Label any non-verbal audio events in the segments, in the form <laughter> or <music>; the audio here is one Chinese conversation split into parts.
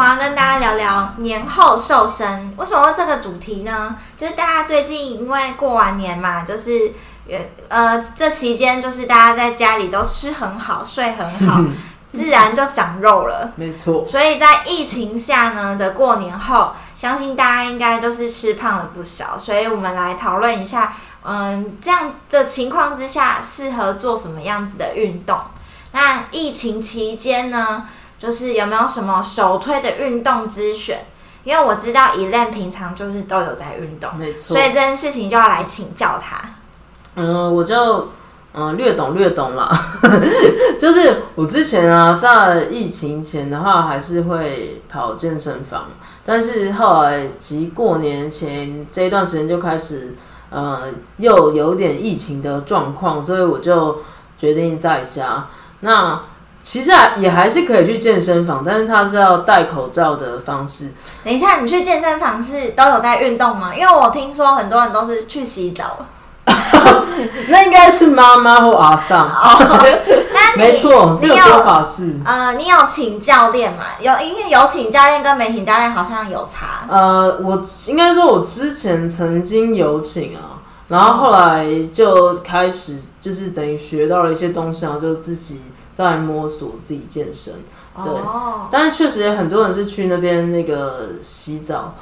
们要跟大家聊聊年后瘦身。为什么这个主题呢？就是大家最近因为过完年嘛，就是呃这期间就是大家在家里都吃很好、睡很好，<laughs> 自然就长肉了。没错。所以在疫情下呢的过年后，相信大家应该都是吃胖了不少。所以我们来讨论一下，嗯，这样的情况之下适合做什么样子的运动？那疫情期间呢？就是有没有什么首推的运动之选？因为我知道 e l n 平常就是都有在运动，没错，所以这件事情就要来请教他。嗯，我就嗯略懂略懂了。<laughs> 就是我之前啊，在疫情前的话，还是会跑健身房，但是后来及过年前这一段时间就开始，呃，又有点疫情的状况，所以我就决定在家。那其实啊，也还是可以去健身房，但是它是要戴口罩的方式。等一下，你去健身房是都有在运动吗？因为我听说很多人都是去洗澡。<laughs> 那应该是妈妈或阿桑。哦，<laughs> 没错，这个说法是。呃，你有请教练吗？有，因为有请教练跟没请教练好像有差。呃，我应该说，我之前曾经有请啊，然后后来就开始就是等于学到了一些东西，然后就自己。在摸索自己健身，对，但是确实也很多人是去那边那个洗澡，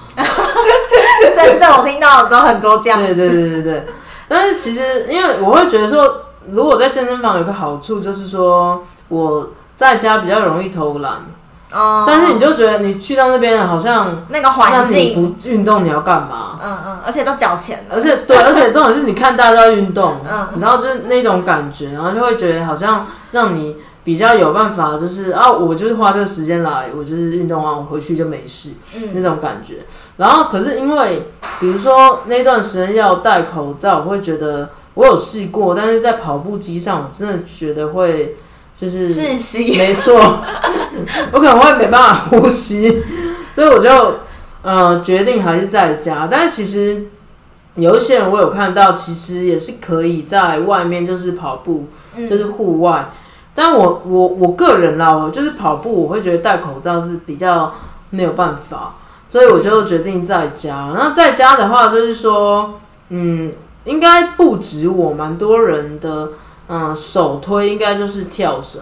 真的，我听到都很多这样。对对对对对，但是其实因为我会觉得说，如果在健身房有个好处就是说我在家比较容易偷懒，哦，但是你就觉得你去到那边好像那个环境不运动你要干嘛？嗯嗯，而且都缴钱，而且对，而且重点是你看大家在运动，<laughs> 嗯，然后就是那种感觉，然后就会觉得好像让你。比较有办法，就是啊，我就是花这个时间来，我就是运动完，我回去就没事，嗯那种感觉。然后，可是因为，比如说那段时间要戴口罩，我会觉得我有试过，但是在跑步机上，我真的觉得会就是窒息，没错，<laughs> 我可能会没办法呼吸，所以我就呃决定还是在家。但是其实有一些人我有看到，其实也是可以在外面就是跑步，就是户外。但我我我个人啦，我就是跑步，我会觉得戴口罩是比较没有办法，所以我就决定在家。然后在家的话，就是说，嗯，应该不止我，蛮多人的，嗯，首推应该就是跳绳，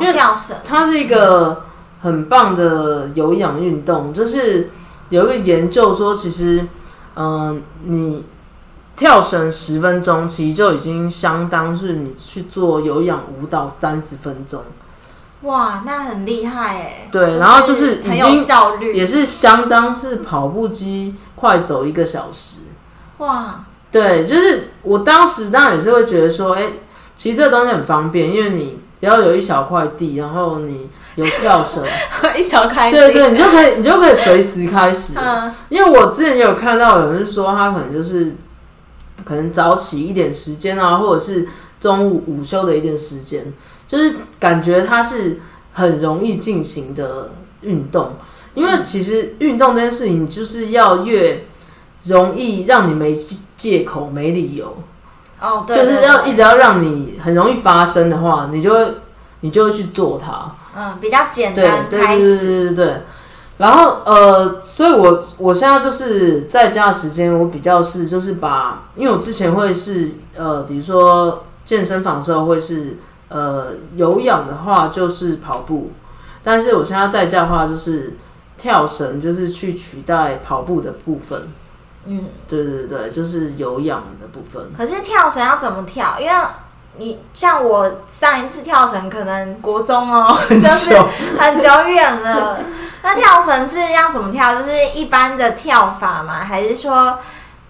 因为跳绳它是一个很棒的有氧运动。就是有一个研究说，其实，嗯，你。跳绳十分钟，其实就已经相当是你去做有氧舞蹈三十分钟。哇，那很厉害哎！对，然后就是很有效率，也是相当是跑步机快走一个小时。哇，对，就是我当时当然也是会觉得说，哎，其实这个东西很方便，因为你只要有一小块地，然后你有跳绳，<laughs> 一小块，对对，你就可以你就可以随时开始。嗯，因为我之前也有看到有人说，他可能就是。可能早起一点时间啊，或者是中午午休的一点时间，就是感觉它是很容易进行的运动。因为其实运动这件事情，就是要越容易让你没借口、没理由，哦，对，就是要一直要让你很容易发生的话，你就会你就会去做它。嗯比较简单对对对，对对对。然后呃，所以我我现在就是在家的时间，我比较是就是把，因为我之前会是呃，比如说健身房的时候会是呃有氧的话就是跑步，但是我现在在家的话就是跳绳，就是去取代跑步的部分。嗯。对对对，就是有氧的部分。可是跳绳要怎么跳？因为你像我上一次跳绳，可能国中哦，<laughs> 就是久很久远了。那跳绳是要怎么跳？就是一般的跳法吗？还是说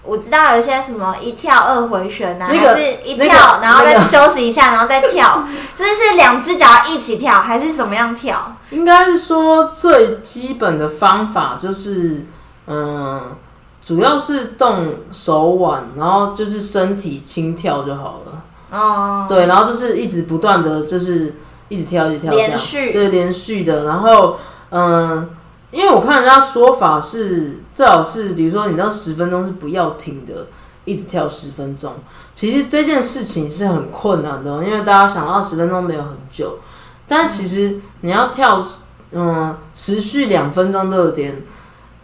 我知道有一些什么一跳二回旋啊，那个还是一那个跳、然后再休息一下，然后再跳？就是是两只脚一起跳，还是怎么样跳？应该是说最基本的方法就是，嗯，主要是动手腕，然后就是身体轻跳就好了。哦，对，然后就是一直不断的就是一直跳，一直跳，连续对，连续的。然后，嗯，因为我看人家说法是，最好是比如说你那十分钟是不要停的，一直跳十分钟。其实这件事情是很困难的哦，因为大家想到十分钟没有很久，但其实你要跳，嗯，持续两分钟都有点。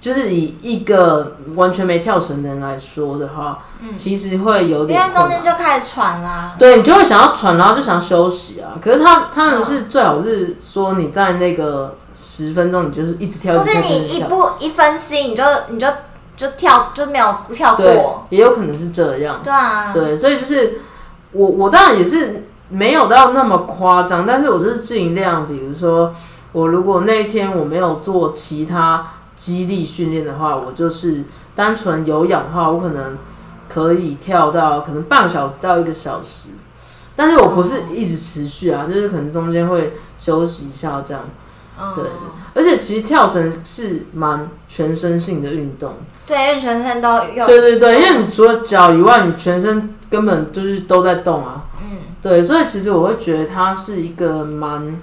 就是以一个完全没跳绳的人来说的话，其实会有因为点。中间就开始喘啦。对你就会想要喘，然后就想要休息啊。可是他他们是最好是说你在那个十分钟，你就是一直跳，一或是你一。不一分心，你就你就就跳就没有跳过。，也有可能是这样。对啊，对，所以就是我我当然也是没有到那么夸张，但是我就是尽量，比如说我如果那一天我没有做其他肌力训练的话，我就是单纯有氧的话，我可能可以跳到可能半个小时到一个小时，但是我不是一直持续啊，就是可能中间会休息一下这样。嗯，对而且其实跳绳是蛮全身性的运动，对，因为全身都有。对对对，因为你除了脚以外，你全身根本就是都在动啊。嗯，对，所以其实我会觉得它是一个蛮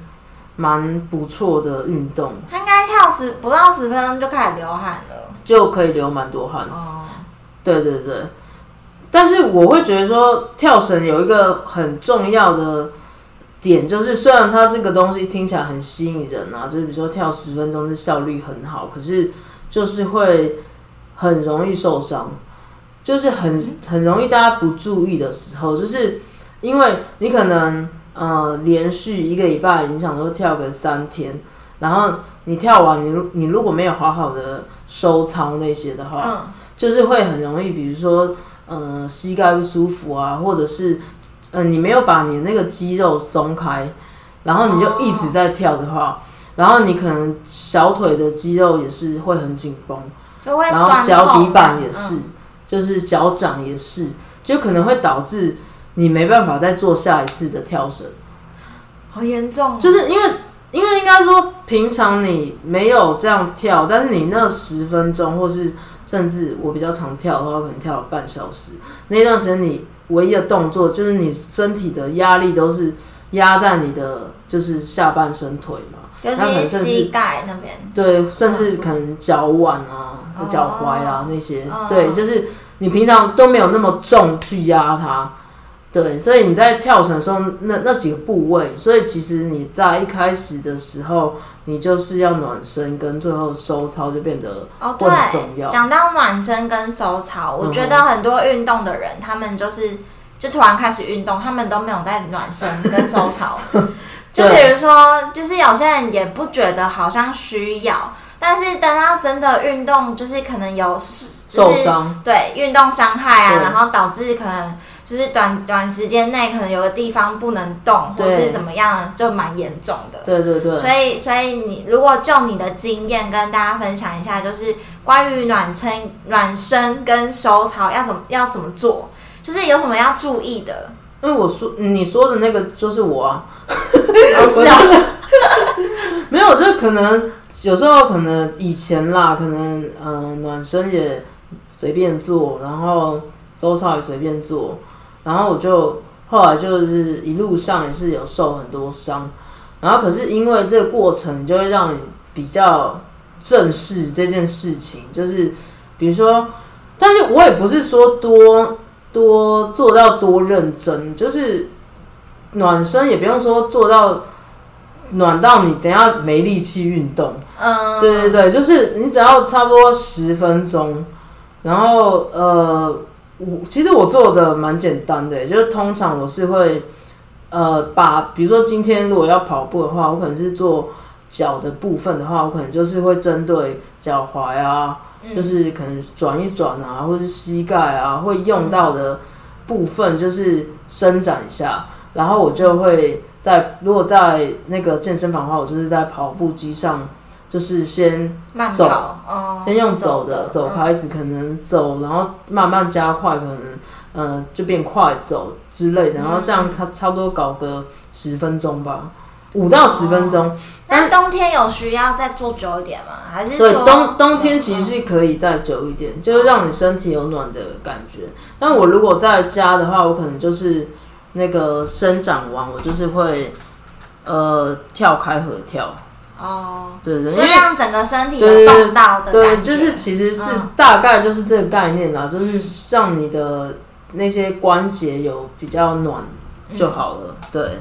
蛮不错的运动，他应该跳十不到十分钟就开始流汗了。就可以流蛮多汗。哦，对对对，但是我会觉得说跳绳有一个很重要的点，就是虽然它这个东西听起来很吸引人啊，就是比如说跳十分钟是效率很好，可是就是会很容易受伤，就是很很容易大家不注意的时候，就是因为你可能呃连续一个礼拜，你想说跳个三天，然后你跳完你如你如果没有好好的收操那些的话，嗯，就是会很容易，比如说，呃，膝盖不舒服啊，或者是，呃，你没有把你那个肌肉松开，然后你就一直在跳的话，然后你可能小腿的肌肉也是会很紧绷，就会然。后脚底板也是，嗯就是脚掌也是，就可能会导致你没办法再做下一次的跳绳。好严重。就是因为因为应该说平常你没有这样跳，但是你那十分钟，或是甚至我比较常跳的话，可能跳了半小时，那段时间你唯一的动作就是你身体的压力都是压在你的就是下半身腿嘛，尤那可能甚其是膝至盖那边。对，甚至可能脚腕啊、哦脚踝啊那些，哦对，就是你平常都没有那么重去压它。对，所以你在跳绳的时候，那那几个部位，所以其实你在一开始的时候，你就是要暖身，跟最后收操就变得哦，对，要。讲到暖身跟收操，我嗯觉得很多运动的人，他们就是就突然开始运动，他们都没有在暖身跟收操。<laughs> 就比如说，就是有些人也不觉得好像需要，但是等到真的运动，就是可能有就是受伤，对运动伤害啊，然后导致可能就是短短时间内可能有个地方不能动，或对是怎么样，就蛮严重的。对对对，所以，所以你如果就你的经验跟大家分享一下，就是关于暖身、暖身跟收操要怎么要怎么做，就是有什么要注意的。因为我说你说的那个就是我啊，<laughs> 哦，是啊，<laughs> 没有，就可能有时候可能以前啦，可能嗯、呃暖身也随便做，然后收操也随便做，然后我就后来就是一路上也是有受很多伤，然后可是因为这个过程就会让你比较正视这件事情，就是比如说，但是我也不是说多多做到多认真，就是暖身也不用说做到暖到你等下没力气运动。嗯，对对对，就是你只要差不多十分钟，然后呃，我其实我做的蛮简单的，就是通常我是会呃把，比如说今天如果要跑步的话，我可能是做脚的部分的话，我可能就是会针对脚踝啊，就是可能转一转啊，或者是膝盖啊会用到的部分，就是伸展一下，然后我就会在如果在那个健身房的话，我就是在跑步机上。就是先慢走跑，哦，先用走的的走开始，可能走，然后慢慢加快，可能呃就变快走之类的，然后这样它差不多搞个十分钟吧，五到十分钟。那冬天有需要再做久一点吗？还是对，冬冬天其实是可以再久一点，就是让你身体有暖的感觉。但我如果在家的话，我可能就是那个生长完，我就是会呃跳开合跳。哦，对对，就让整个身体有动到的对，就是其实是嗯大概就是这个概念啦，就是让你的那些关节有比较暖就好了。对，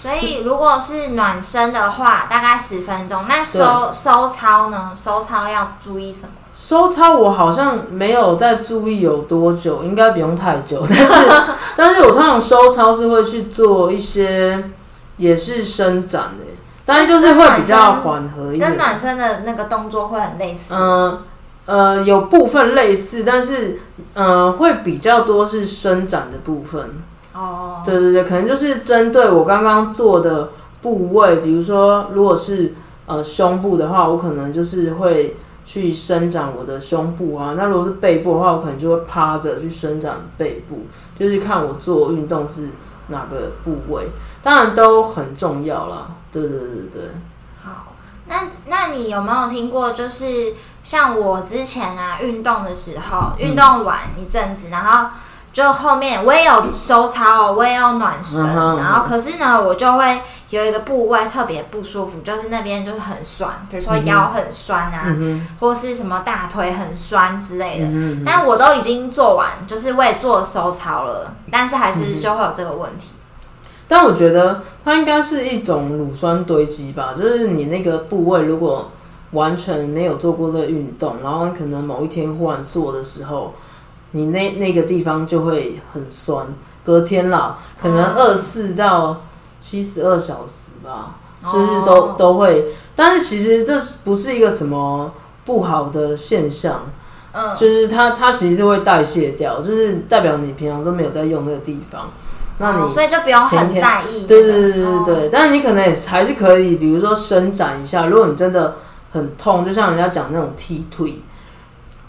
所以如果是暖身的话，大概十分钟。那收收操呢？收操要注意什么？收操我好像没有在注意有多久，应该不用太久，但是 <laughs> 但是我通常收操是会去做一些也是伸展的，但是就是会比较缓和一点。跟暖身的那个动作会很类似。嗯呃，有部分类似，但是呃会比较多是伸展的部分。哦，对对对，可能就是针对我刚刚做的部位，比如说如果是呃胸部的话，我可能就是会去伸展我的胸部啊。那如果是背部的话，我可能就会趴着去伸展背部，就是看我做运动是哪个部位，当然都很重要啦。对对对对。好，那那你有没有听过？就是像我之前啊，运动的时候，运动完一阵子，然后就后面我也有收操，我也有暖身，嗯然后可是呢，我就会有一个部位特别不舒服，就是那边就是很酸，比如说腰很酸啊，嗯或是什么大腿很酸之类的。嗯，但我都已经做完，就是我也做了收操了，但是还是就会有这个问题。但我觉得它应该是一种乳酸堆积吧，就是你那个部位如果完全没有做过这个运动，然后可能某一天忽然做的时候，你那那个地方就会很酸，隔天啦，可能哦二四到七十二小时吧，就是都、哦都会。但是其实这是不是一个什么不好的现象？嗯，就是它它其实是会代谢掉，就是代表你平常都没有在用那个地方，那你、哦所以就不用很在意、对对对对哦对，但是你可能也还是可以，比如说伸展一下。如果你真的很痛，就像人家讲那种踢腿，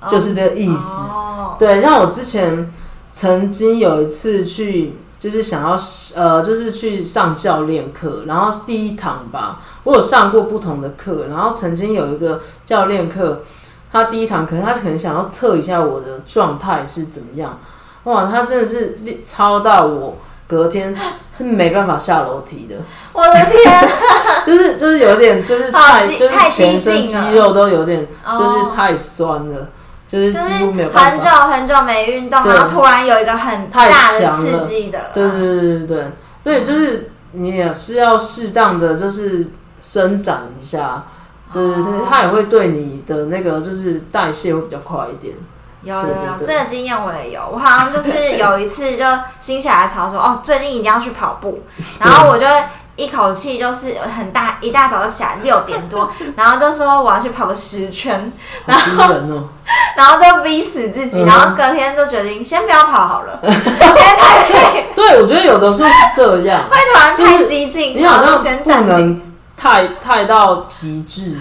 就是这个意思。哦，对，像我之前曾经有一次去，就是想要呃，就是去上教练课，然后第一堂吧，我有上过不同的课，然后曾经有一个教练课，他第一堂可能他可能想要测一下我的状态是怎么样，哇，他真的是超到我隔天 <laughs> 是没办法下楼梯的。我的天，<laughs> 就是就是有点就是太就是全身肌肉都有点就是哦。太酸了，就是几乎没有办很久。很久没运动，然后突然有一个很大的刺激的，对对对对对，所以就是你也是要适当的就是伸展一下，对对对，哦。它也会对你的那个就是代谢会比较快一点。有有有，这个经验我也有。我好像就是 <laughs> 有一次就心血来潮说，哦，最近一定要去跑步，<laughs> 然后我就一口气就是很大一大早就起来六点多，<laughs> 然后就说我要去跑个十圈，好逼人哦！<laughs> 然后就逼死自己，嗯然后隔天就决定先不要跑好了，<laughs> 因为太累，对，我觉得有的时候是这样，会突然太激进，你好像不先暂停。能太太到极致，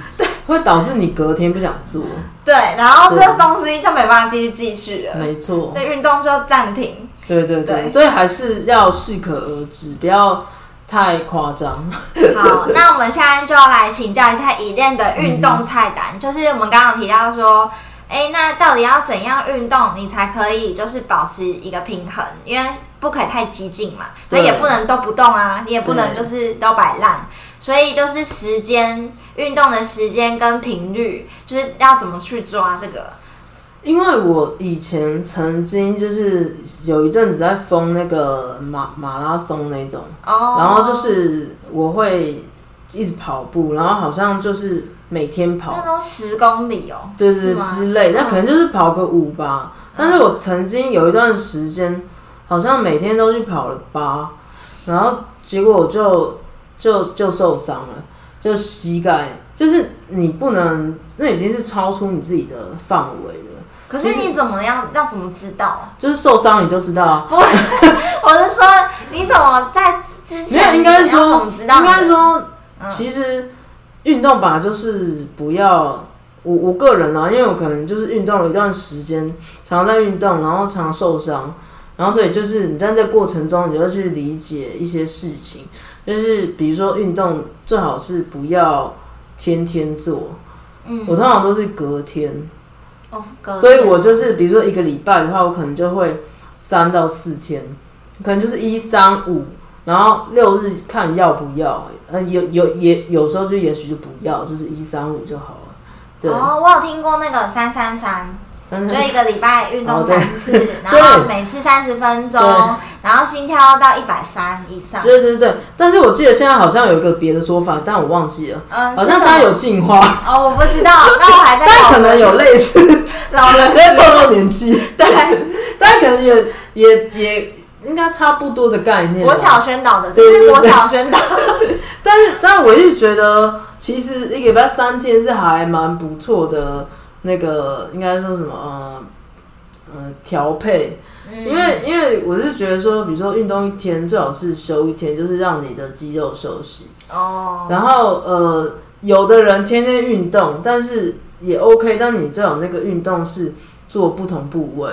会导致你隔天不想做。对，然后这对东西就没办法继续继续了，没错，这运动就暂停。对对对，对所以还是要适可而止，不要太夸张。好，那我们现在就来请教一下以练的运动菜单，就是我们刚刚有提到说，哎、那到底要怎样运动，你才可以就是保持一个平衡？因为不可以太激进嘛，所以也不能都不动啊，你也不能就是都摆烂，所以就是时间运动的时间跟频率，就是要怎么去抓这个？因为我以前曾经就是有一阵子在封那个马马拉松那种，哦，然后就是我会一直跑步，然后好像就是每天跑，那都十公里哦，就是是之类，那嗯可能就是跑个五吧。但是我曾经有一段时间，好像每天都去跑了八，然后结果我就就就受伤了，就膝盖，就是你不能，那已经是超出你自己的范围了。可是你怎么样？要怎么知道？就是受伤你就知道啊，不 <laughs> 我是说，你怎么在之没有前应该是说怎么知道应？该说，嗯其实运动吧，就是不要我我个人啊，因为我可能就是运动了一段时间，常常在运动，然后常常受伤，然后所以就是你在这个过程中，你就去理解一些事情，就是比如说运动最好是不要天天做，嗯，我通常都是隔天，哦，是隔所以我就是比如说一个礼拜的话，我可能就会三到四天，可能就是一三五，然后六日看要不要，呃，有有也有时候就也许就不要，就是一三五就好了。对，哦，我有听过那个三三三，但就一个礼拜运动三次，<laughs> 然后每次三十分钟，然后心跳到一百三以上。对对对，但是我记得现在好像有一个别的说法，但我忘记了，嗯，好像现在有进化，哦，我不知道，那我还在 <laughs> 但可能有类似，老人因为透露年纪，<laughs> 对，但可能也也也应该差不多的概念吧。国小宣导的，这对对对是国小宣导。但是，但我一直觉得，其实一个礼拜三天是还蛮不错的。那个应该说什么呃呃调配，嗯。因为因为我是觉得说，比如说运动一天，最好是休一天，就是让你的肌肉休息。哦，然后呃，有的人天天运动，但是也 OK，但你最好那个运动是做不同部位，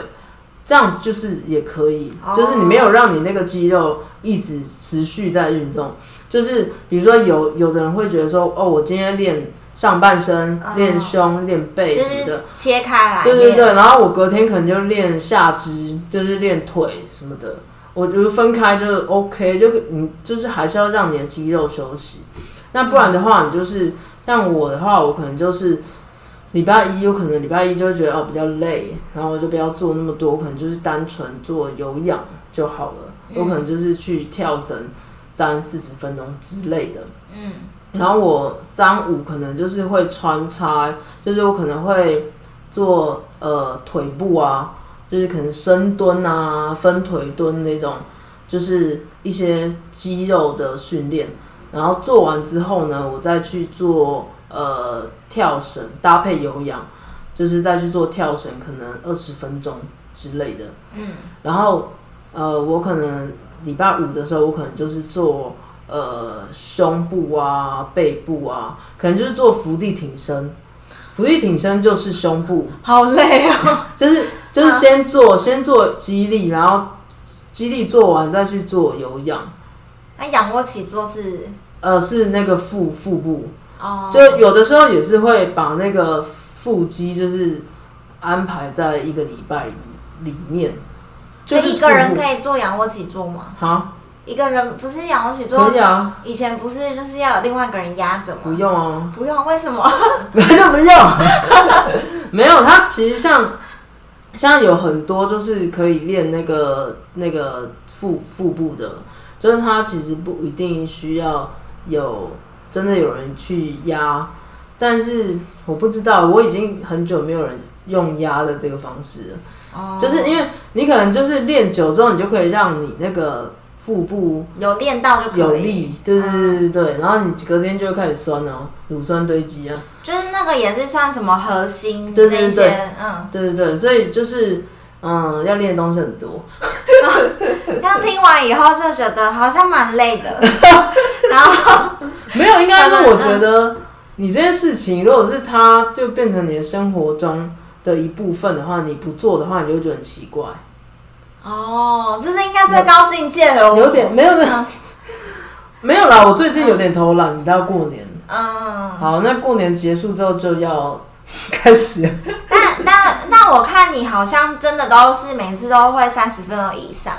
这样就是也可以，哦。就是你没有让你那个肌肉一直持续在运动。就是比如说有有的人会觉得说，哦，我今天练上半身、哦练胸、练背什么的，切开来。对对对，，然后我隔天可能就练下肢，就是练腿什么的，我觉得分开就 OK，就你就是还是要让你的肌肉休息。那不然的话，你就是像我的话，我可能就是礼拜一，有可能礼拜一就会觉得哦比较累，然后我就不要做那么多，我可能就是单纯做有氧就好了。我可能就是去跳绳三四十分钟之类的。嗯，然后我三五可能就是会穿插，就是我可能会做呃腿部啊，就是可能深蹲啊、分腿蹲那种，就是一些肌肉的训练。然后做完之后呢，我再去做呃跳绳搭配有氧，就是再去做跳绳，可能二十分钟之类的。嗯，然后呃，我可能礼拜五的时候，我可能就是做呃胸部啊、背部啊，可能就是做伏地挺身。伏地挺身就是胸部，好累哦。<laughs> 就是就是先做、先做肌力，然后肌力做完再去做有氧。那仰卧起坐是呃，是那个腹腹部，哦，就有的时候也是会把那个腹肌就是安排在一个礼拜里面，就是一个人可以做仰卧起坐吗？好，一个人不是仰卧起坐可以，啊，以前不是就是要有另外一个人压着吗不吗？用啊。不用，为什么？<laughs> 那就不用。<laughs> 没有，它其实像像有很多就是可以练那个那个腹腹部的，就是它其实不一定需要有真的有人去压，但是我不知道，我已经很久没有人用压的这个方式了，哦就是因为你可能就是练久之后，你就可以让你那个腹部有练到就可以。有力，对对对对对，然后你隔天就会开始酸哦，乳酸堆积啊。就是那个也是算什么核心对对对那些，嗯，对对对，所以就是嗯，要练的东西很多。<laughs> 这样听完以后就觉得好像蛮累的，<laughs> 然后 <laughs> 没有，应该慢慢是我觉得你这件事情，如果是它就变成你的生活中的一部分的话，你不做的话，你就会觉得很奇怪。哦，这是应该最高境界了，有点没有没有。没有啦，我最近有点偷懒，你到过年。嗯，好，那过年结束之后就要开始。了。但但但我看你好像真的都是每次都会三十分钟以上，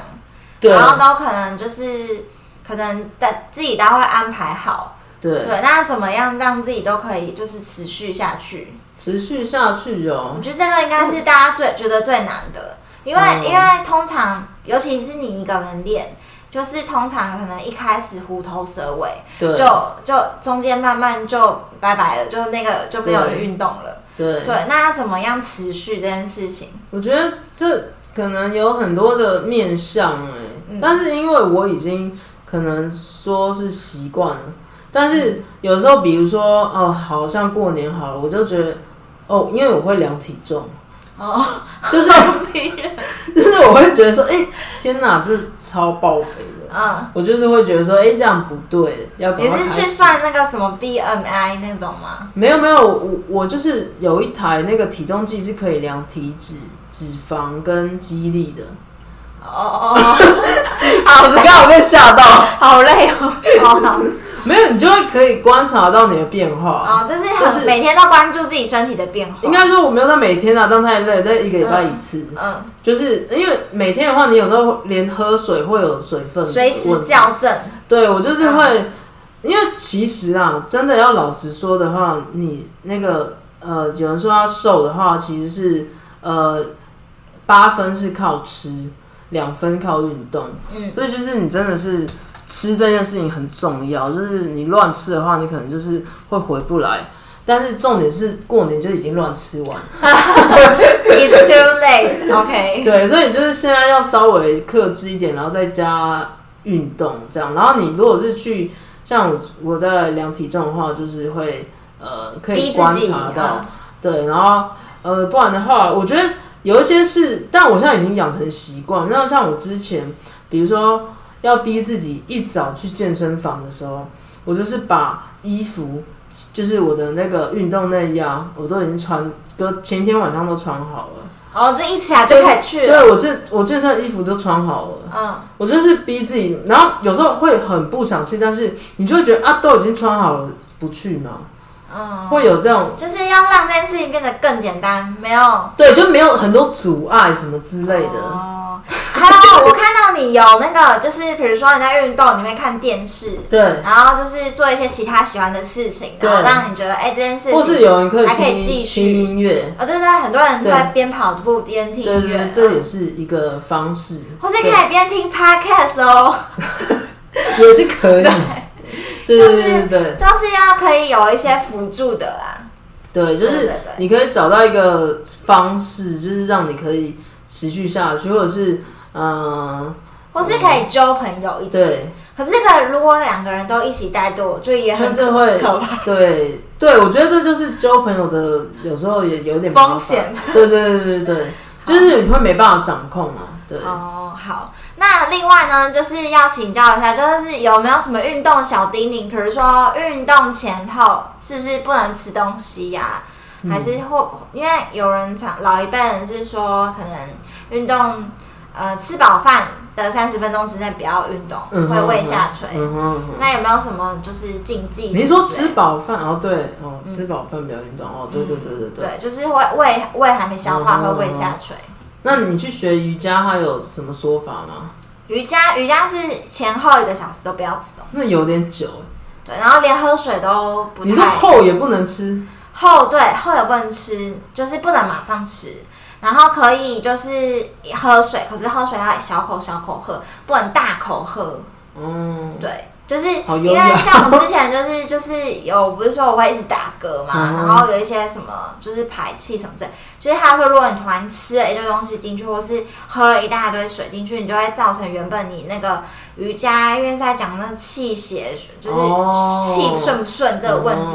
对。然后都可能就是可能的自己都会安排好，对，对，那怎么样让自己都可以就是持续下去？持续下去哦。我。觉得这个应该是大家最觉得最难的，因为、嗯。因为通常，尤其是你一个人练，就是通常可能一开始虎头蛇尾，对。就就中间慢慢就拜拜了，就那个就没有运动了。对。对，那要怎么样持续这件事情？我觉得这可能有很多的面向哎、嗯。但是因为我已经可能说是习惯了，但是有时候比如说哦，好像过年好了，我就觉得哦，因为我会量体重，哦，<laughs> 就是 <laughs> 就是我会觉得说，哎、天哪，这超爆肥的，嗯，我就是会觉得说，哎、这样不对，要赶你是去算那个什么 BMI 那种吗？没有没有，我我就是有一台那个体重计是可以量体脂、脂肪跟肌力的。哦哦哦，<laughs> 好累，刚好被吓到，好累哦，好好没有，你就会可以观察到你的变化。哦，就是就是很每天都关注自己身体的变化。应该说我没有到每天啊，这样太累，但一个礼拜一次。嗯，就是因为每天的话，你有时候连喝水会有水分，随时。校正。对我就是会，因为其实啊，真的要老实说的话，你那个呃，有人说要瘦的话，其实是呃八分是靠吃，两分靠运动。嗯，所以就是你真的是吃这件事情很重要，就是你乱吃的话，你可能就是会回不来。但是重点是过年就已经乱吃完，<laughs> It's too late. <laughs> OK。<laughs> 对，所以就是现在要稍微克制一点，然后再加运动这样。然后你如果是去像我我在量体重的话，就是会呃可以观察到，嗯对，然后呃，不然的话，我觉得有一些是，但我现在已经养成习惯。那像我之前，比如说要逼自己一早去健身房的时候，我就是把衣服，就是我的那个运动内衣啊，我都已经穿，隔前天晚上都穿好了。哦，就一起来就可以去了。对我这我这身衣服都穿好了，嗯，我就是逼自己，然后有时候会很不想去，但是你就会觉得啊，都已经穿好了，不去嘛，嗯，会有这种就是要让这件事情变得更简单，没有对，就没有很多阻碍什么之类的。哦，你有那个，就是比如说你在运动，你会看电视，对，然后就是做一些其他喜欢的事情，然后让你觉得哎、这件事情，或是有人可以还可以听听继续。音乐，哦，对对，很多人都会边跑步边听音乐对，，这也嗯是一个方式，或是可以边听 podcast 哦，<laughs> 也是可以。对。对对对对就是要可以有一些辅助的啦。对，就是你可以找到一个方式，就是让你可以持续下去，或者是嗯，或是可以交朋友一起。对，可是这个如果两个人都一起带队，我觉得也很就会可怕。对对，我觉得这就是交朋友的，有时候也有点风险。对对对对对，<laughs> 就是你会没办法掌控啊。对，哦，好。那另外呢，就是要请教一下，就是有没有什么运动小叮咛？比如说运动前后是不是不能吃东西呀、嗯还是或因为有人常老一辈人是说，可能运动呃吃饱饭的三十分钟之内不要运动，嗯会胃下垂。那有没有什么就是禁忌？你说吃？饱饭？哦，对，哦，嗯吃饱饭不要运动。哦，对对对对对。对，就是会胃胃还没消化，嗯会胃下垂。那你去学瑜伽，它有什么说法吗？瑜伽瑜伽是前后一个小时都不要吃东西，那有点久。对，然后连喝水都不太。你说后也不能吃，后对后也不能吃，就是不能马上吃，然后可以就是喝水，可是喝水要小口小口喝，不能大口喝。嗯，对，就是因为像我之前就是就是有不是说我会一直打嗝嘛，嗯。然后有一些什么就是排气什么之类，就是他说如果你突然吃了一堆东西进去，或是喝了一大堆水进去，你就会造成原本你那个瑜伽因为是在讲那气血，就是哦。气顺不顺这个问题。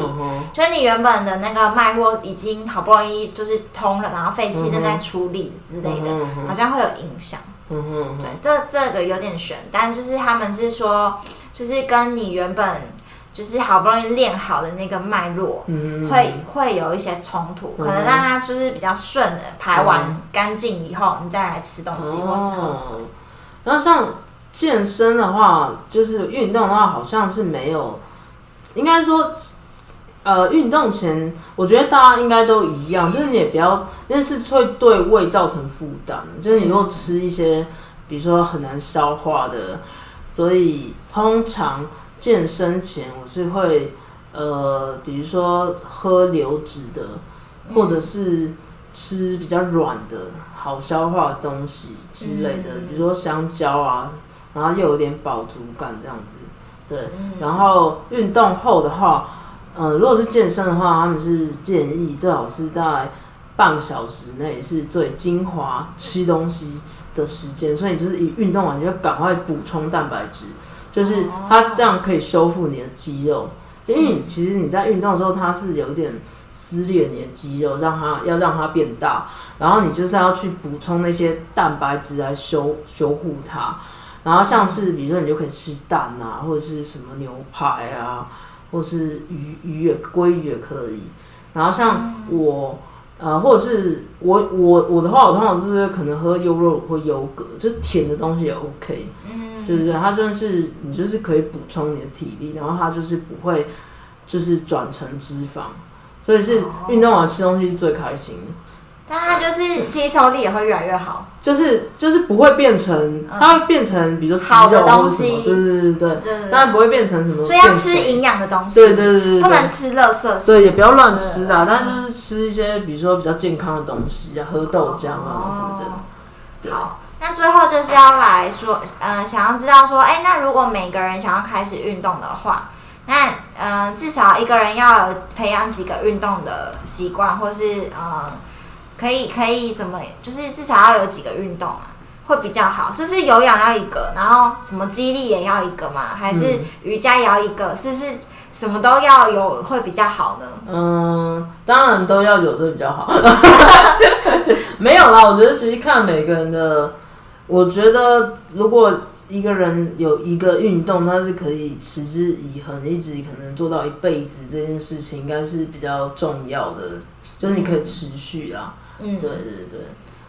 就是你原本的那个脉络已经好不容易就是通了，然后废气正在处理之类的，好像会有影响。嗯对，这这个有点悬，但就是他们是说，就是跟你原本就是好不容易练好的那个脉络，嗯会会有一些冲突，可能让它就是比较顺的排完干净以后，你再来吃东西或是喝水。哦，然后像健身的话，就是运动的话，好像是没有，应该说，呃，运动前，我觉得大家应该都一样，就是你也不要，那是会对胃造成负担，就是你如果吃一些，比如说很难消化的，所以通常健身前我是会，呃，比如说喝流质的。或者是吃比较软的、好消化的东西之类的，比如说香蕉啊，然后又有点饱足感这样子。对，然后运动后的话，呃，如果是健身的话，他们是建议最好是在半小时内是最精华吃东西的时间，所以你就是一运动完就赶快补充蛋白质，就是它这样可以修复你的肌肉。因为你其实你在运动的时候，它是有点撕裂你的肌肉，让它要让它变大，然后你就是要去补充那些蛋白质来修修护它。然后像是比如说你就可以吃蛋啊，或者是什么牛排啊，或是鱼鱼也鲑鱼也可以。然后像我呃，或者是我我我的话，我通常是可能喝优肉或优格，就甜的东西也 OK。嗯，对不对？它真的是你就是可以补充你的体力，然后它就是不会就是转成脂肪，所以是运动完吃东西是最开心的。但它就是吸收力也会越来越好，就是就是不会变成，它会变成比如说好的东西，对对对对，当然不会变成什么，所以要吃营养的东西，对对对对，不能吃垃圾，对，也不要乱吃啊，但就是吃一些比如说比较健康的东西啊，喝豆浆啊什么的。好，那最后就是要来说，嗯，想要知道说，哎，那如果每个人想要开始运动的话，那嗯，至少一个人要培养几个运动的习惯，或是嗯。可以可以怎么？就是至少要有几个运动啊，会比较好。是不是有氧要一个，然后什么肌力也要一个嘛？还是瑜伽也要一个？是是什么都要有会比较好呢？嗯，当然都要有，这比较好。<laughs> 没有啦，我觉得其实看每个人的。我觉得如果一个人有一个运动，他是可以持之以恒，一直可能做到一辈子，这件事情应该是比较重要的，就是你可以持续啊。嗯，对对对，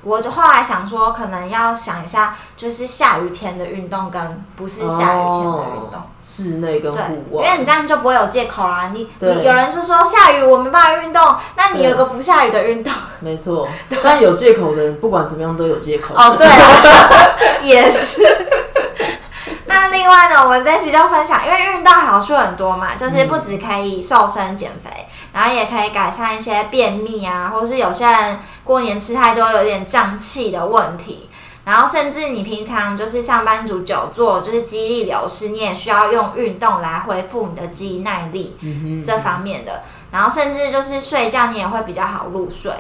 我就后来想说，可能要想一下，就是下雨天的运动跟不是下雨天的运动，室内跟户外，因为你这样就不会有借口啦。你你有人就说下雨我没办法运动，那你有个不下雨的运动，没错。<laughs> 但有借口的人，不管怎么样都有借口。哦，对，<laughs> 也是。那另外呢，我们这期就分享，因为运动好处很多嘛，就是不止可以瘦身减肥。然后也可以改善一些便秘啊，或是有些人过年吃太多有点胀气的问题。然后甚至你平常就是上班族久坐，就是肌力流失，你也需要用运动来恢复你的肌耐力这方面的。然后甚至就是睡觉你也会比较好入睡。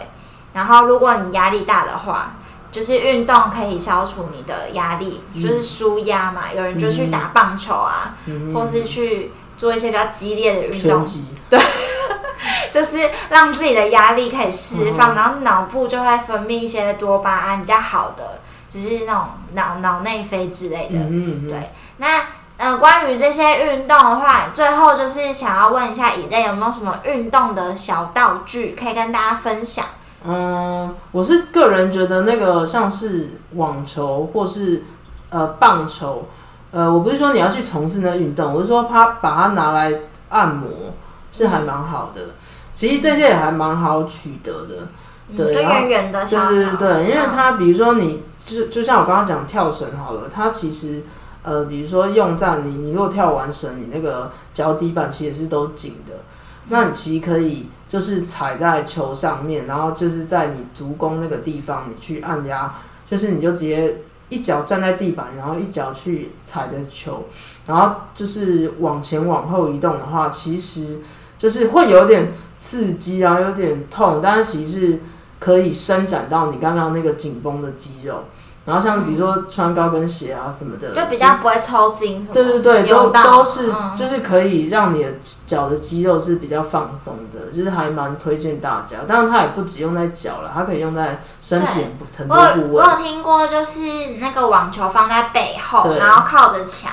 然后如果你压力大的话，就是运动可以消除你的压力，就是舒压嘛。有人就去打棒球啊，或是去做一些比较激烈的运动，对。就是让自己的压力可以释放，然后脑部就会分泌一些多巴胺，比较好的，就是那种脑脑内啡之类的。嗯对，那嗯，关于这些运动的话，最后就是想要问一下以类有没有什么运动的小道具可以跟大家分享？嗯，我是个人觉得那个像是网球或是呃棒球，呃，我不是说你要去从事那运动，我是说他把它拿来按摩。是还蛮好的，其实这些也还蛮好取得的，对，对对对，因为它比如说你就就像我刚刚讲跳绳好了，它其实呃，比如说用在你你如果跳完绳，你那个脚底板其实是都紧的，那你其实可以就是踩在球上面，然后就是在你足弓那个地方你去按压，就是你就直接一脚站在地板，然后一脚去踩着球，然后就是往前往后移动的话，其实。就是会有点刺激啊，有点痛，但是其实可以伸展到你刚刚那个紧绷的肌肉。然后像比如说穿高跟鞋啊什么的，就比较不会抽筋。对对对，都都是就是可以让你的脚的肌肉是比较放松的，就是还蛮推荐大家。当然它也不只用在脚了，它可以用在身体很多部位。我有听过，就是那个网球放在背后，然后靠着墙。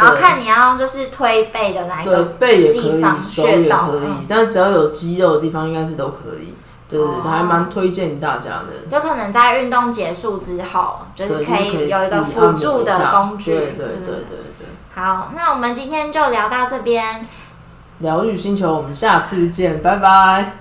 然后看你要就是推背的哪一个背也可以，手也可以，但是只要有肌肉的地方应该是都可以。对对，还蛮推荐大家的。就可能在运动结束之后，就是可以有一个辅助的工具。对对对对对。好，那我们今天就聊到这边。疗愈星球，我们下次见，拜拜。